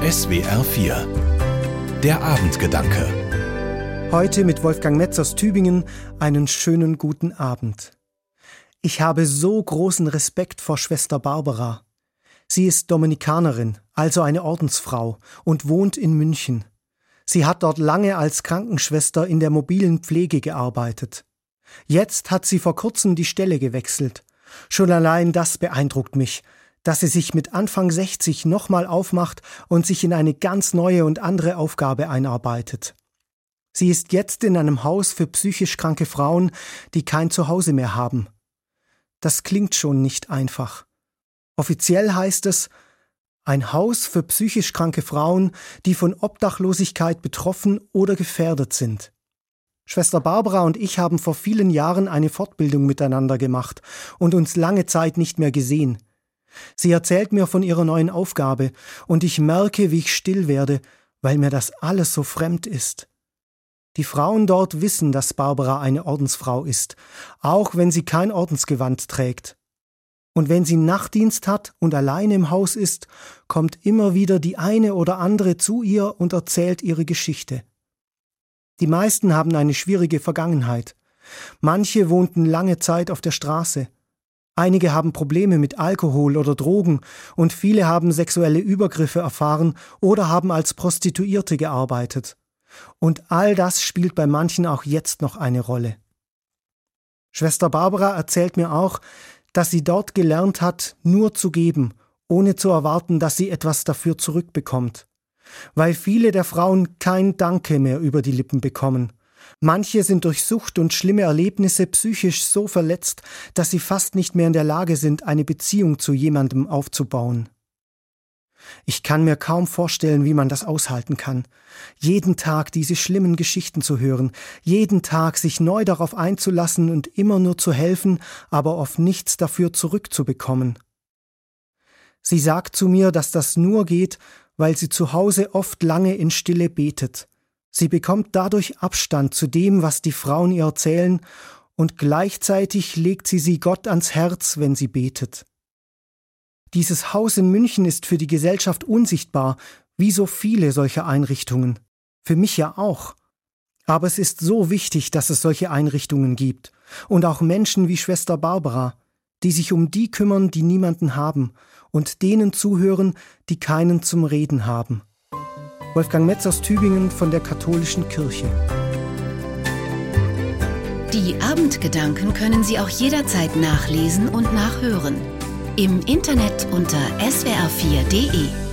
SWR 4 Der Abendgedanke Heute mit Wolfgang Metz aus Tübingen einen schönen guten Abend. Ich habe so großen Respekt vor Schwester Barbara. Sie ist Dominikanerin, also eine Ordensfrau, und wohnt in München. Sie hat dort lange als Krankenschwester in der mobilen Pflege gearbeitet. Jetzt hat sie vor kurzem die Stelle gewechselt. Schon allein das beeindruckt mich, dass sie sich mit Anfang 60 nochmal aufmacht und sich in eine ganz neue und andere Aufgabe einarbeitet. Sie ist jetzt in einem Haus für psychisch kranke Frauen, die kein Zuhause mehr haben. Das klingt schon nicht einfach. Offiziell heißt es ein Haus für psychisch kranke Frauen, die von Obdachlosigkeit betroffen oder gefährdet sind. Schwester Barbara und ich haben vor vielen Jahren eine Fortbildung miteinander gemacht und uns lange Zeit nicht mehr gesehen. Sie erzählt mir von ihrer neuen Aufgabe, und ich merke, wie ich still werde, weil mir das alles so fremd ist. Die Frauen dort wissen, dass Barbara eine Ordensfrau ist, auch wenn sie kein Ordensgewand trägt. Und wenn sie Nachtdienst hat und allein im Haus ist, kommt immer wieder die eine oder andere zu ihr und erzählt ihre Geschichte. Die meisten haben eine schwierige Vergangenheit. Manche wohnten lange Zeit auf der Straße. Einige haben Probleme mit Alkohol oder Drogen und viele haben sexuelle Übergriffe erfahren oder haben als Prostituierte gearbeitet. Und all das spielt bei manchen auch jetzt noch eine Rolle. Schwester Barbara erzählt mir auch, dass sie dort gelernt hat, nur zu geben, ohne zu erwarten, dass sie etwas dafür zurückbekommt. Weil viele der Frauen kein Danke mehr über die Lippen bekommen Manche sind durch Sucht und schlimme Erlebnisse psychisch so verletzt, dass sie fast nicht mehr in der Lage sind, eine Beziehung zu jemandem aufzubauen. Ich kann mir kaum vorstellen, wie man das aushalten kann. Jeden Tag diese schlimmen Geschichten zu hören, jeden Tag sich neu darauf einzulassen und immer nur zu helfen, aber oft nichts dafür zurückzubekommen. Sie sagt zu mir, dass das nur geht, weil sie zu Hause oft lange in Stille betet. Sie bekommt dadurch Abstand zu dem, was die Frauen ihr erzählen, und gleichzeitig legt sie sie Gott ans Herz, wenn sie betet. Dieses Haus in München ist für die Gesellschaft unsichtbar, wie so viele solcher Einrichtungen. Für mich ja auch. Aber es ist so wichtig, dass es solche Einrichtungen gibt. Und auch Menschen wie Schwester Barbara, die sich um die kümmern, die niemanden haben, und denen zuhören, die keinen zum Reden haben. Wolfgang Metz aus Tübingen von der Katholischen Kirche. Die Abendgedanken können Sie auch jederzeit nachlesen und nachhören. Im Internet unter swr4.de.